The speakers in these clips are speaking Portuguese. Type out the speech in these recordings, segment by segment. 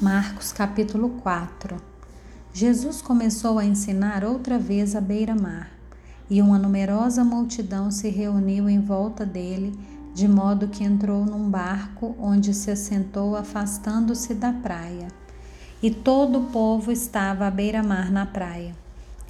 Marcos capítulo 4 Jesus começou a ensinar outra vez à beira-mar, e uma numerosa multidão se reuniu em volta dele, de modo que entrou num barco onde se assentou afastando-se da praia. E todo o povo estava à beira-mar na praia.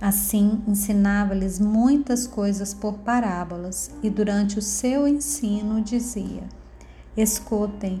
Assim, ensinava-lhes muitas coisas por parábolas, e durante o seu ensino dizia: Escutem,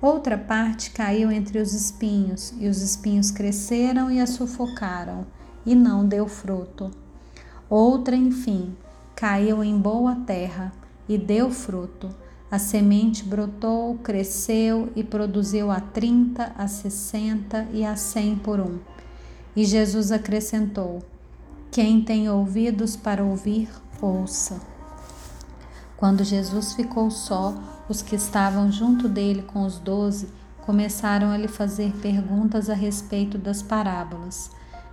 Outra parte caiu entre os espinhos, e os espinhos cresceram e a sufocaram, e não deu fruto. Outra, enfim, caiu em boa terra e deu fruto. A semente brotou, cresceu e produziu a trinta, a sessenta e a cem por um. E Jesus acrescentou: Quem tem ouvidos para ouvir, ouça. Quando Jesus ficou só, os que estavam junto dele com os doze começaram a lhe fazer perguntas a respeito das parábolas.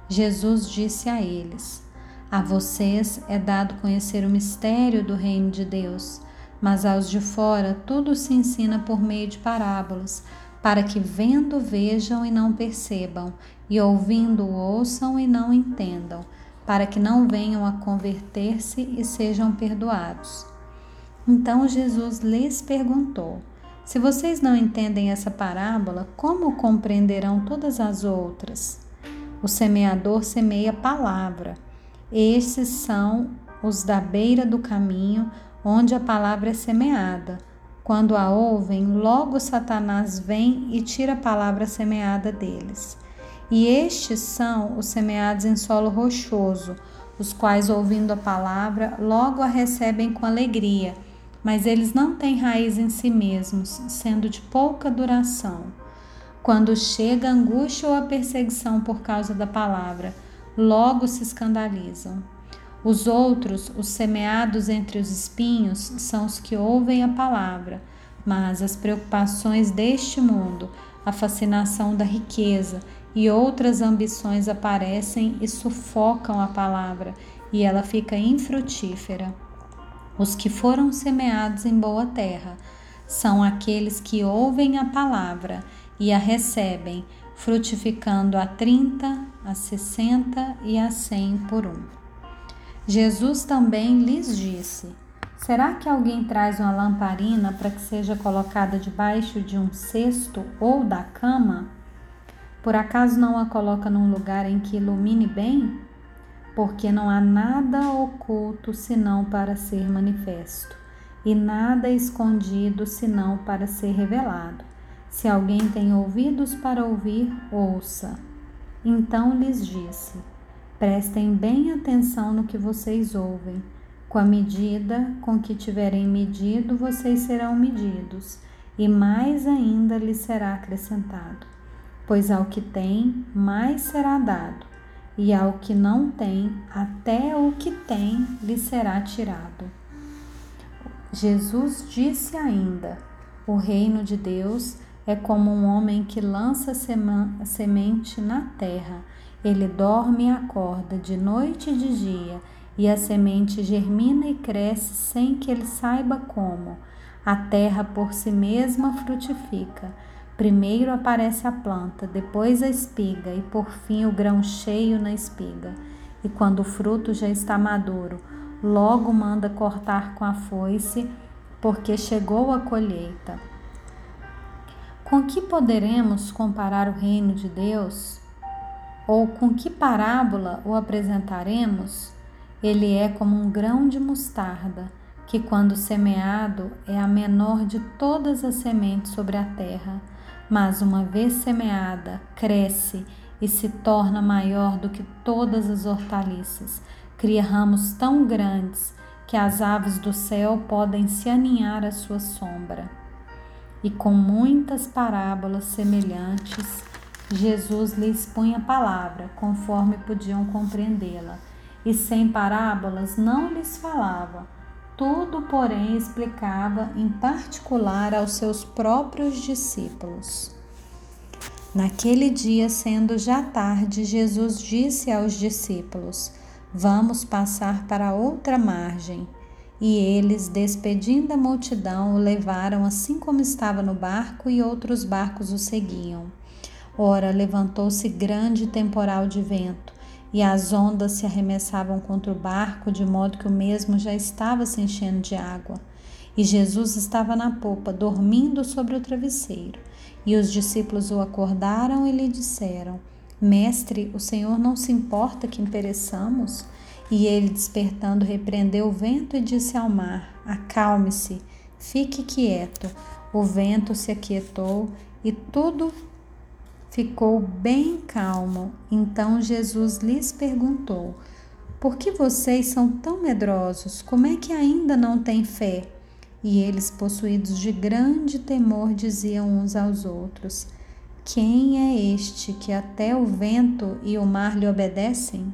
Jesus disse a eles: A vocês é dado conhecer o mistério do reino de Deus, mas aos de fora tudo se ensina por meio de parábolas, para que vendo vejam e não percebam, e ouvindo ouçam e não entendam, para que não venham a converter-se e sejam perdoados. Então Jesus lhes perguntou: Se vocês não entendem essa parábola, como compreenderão todas as outras? O semeador semeia palavra. Estes são os da beira do caminho, onde a palavra é semeada. Quando a ouvem, logo Satanás vem e tira a palavra semeada deles. E estes são os semeados em solo rochoso, os quais, ouvindo a palavra, logo a recebem com alegria mas eles não têm raiz em si mesmos, sendo de pouca duração. Quando chega a angústia ou a perseguição por causa da palavra, logo se escandalizam. Os outros, os semeados entre os espinhos, são os que ouvem a palavra, mas as preocupações deste mundo, a fascinação da riqueza e outras ambições aparecem e sufocam a palavra, e ela fica infrutífera. Os que foram semeados em boa terra são aqueles que ouvem a palavra e a recebem, frutificando a 30, a 60 e a 100 por um. Jesus também lhes disse: Será que alguém traz uma lamparina para que seja colocada debaixo de um cesto ou da cama? Por acaso não a coloca num lugar em que ilumine bem? Porque não há nada oculto senão para ser manifesto, e nada escondido senão para ser revelado. Se alguém tem ouvidos para ouvir, ouça. Então lhes disse: Prestem bem atenção no que vocês ouvem. Com a medida com que tiverem medido, vocês serão medidos, e mais ainda lhes será acrescentado. Pois ao que tem, mais será dado e ao que não tem, até o que tem lhe será tirado. Jesus disse ainda: O reino de Deus é como um homem que lança semente na terra. Ele dorme e acorda de noite e de dia, e a semente germina e cresce sem que ele saiba como. A terra por si mesma frutifica Primeiro aparece a planta, depois a espiga e por fim o grão cheio na espiga. E quando o fruto já está maduro, logo manda cortar com a foice, porque chegou a colheita. Com que poderemos comparar o reino de Deus? Ou com que parábola o apresentaremos? Ele é como um grão de mostarda, que, quando semeado, é a menor de todas as sementes sobre a terra mas uma vez semeada, cresce e se torna maior do que todas as hortaliças. Cria ramos tão grandes que as aves do céu podem se aninhar à sua sombra. E com muitas parábolas semelhantes, Jesus lhes punha a palavra, conforme podiam compreendê-la. e sem parábolas não lhes falava. Tudo, porém, explicava em particular aos seus próprios discípulos. Naquele dia, sendo já tarde, Jesus disse aos discípulos: Vamos passar para outra margem. E eles, despedindo a multidão, o levaram assim como estava no barco, e outros barcos o seguiam. Ora, levantou-se grande temporal de vento, e as ondas se arremessavam contra o barco, de modo que o mesmo já estava se enchendo de água. E Jesus estava na popa, dormindo sobre o travesseiro. E os discípulos o acordaram e lhe disseram: Mestre, o Senhor não se importa que pereçamos? E ele, despertando, repreendeu o vento e disse ao mar: Acalme-se, fique quieto. O vento se aquietou e tudo ficou bem calmo. Então Jesus lhes perguntou: Por que vocês são tão medrosos? Como é que ainda não têm fé? E eles, possuídos de grande temor, diziam uns aos outros: Quem é este que até o vento e o mar lhe obedecem?